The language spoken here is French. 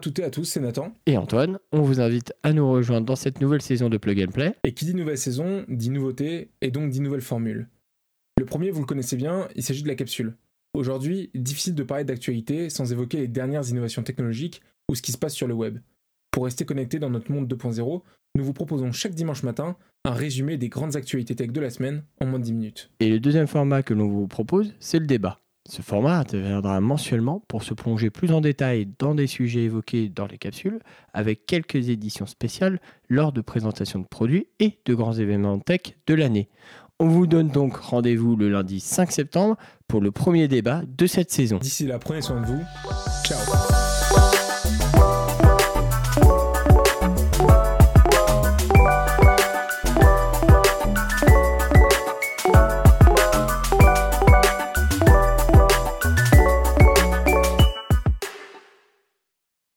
toutes et à tous, c'est Nathan. Et Antoine, on vous invite à nous rejoindre dans cette nouvelle saison de Plug and Play. Et qui dit nouvelle saison, dit nouveauté, et donc dit nouvelle formule. Le premier, vous le connaissez bien, il s'agit de la capsule. Aujourd'hui, difficile de parler d'actualité sans évoquer les dernières innovations technologiques ou ce qui se passe sur le web. Pour rester connecté dans notre monde 2.0, nous vous proposons chaque dimanche matin un résumé des grandes actualités tech de la semaine en moins de 10 minutes. Et le deuxième format que l'on vous propose, c'est le débat. Ce format interviendra mensuellement pour se plonger plus en détail dans des sujets évoqués dans les capsules, avec quelques éditions spéciales lors de présentations de produits et de grands événements tech de l'année. On vous donne donc rendez-vous le lundi 5 septembre pour le premier débat de cette saison. D'ici là, prenez soin de vous. Ciao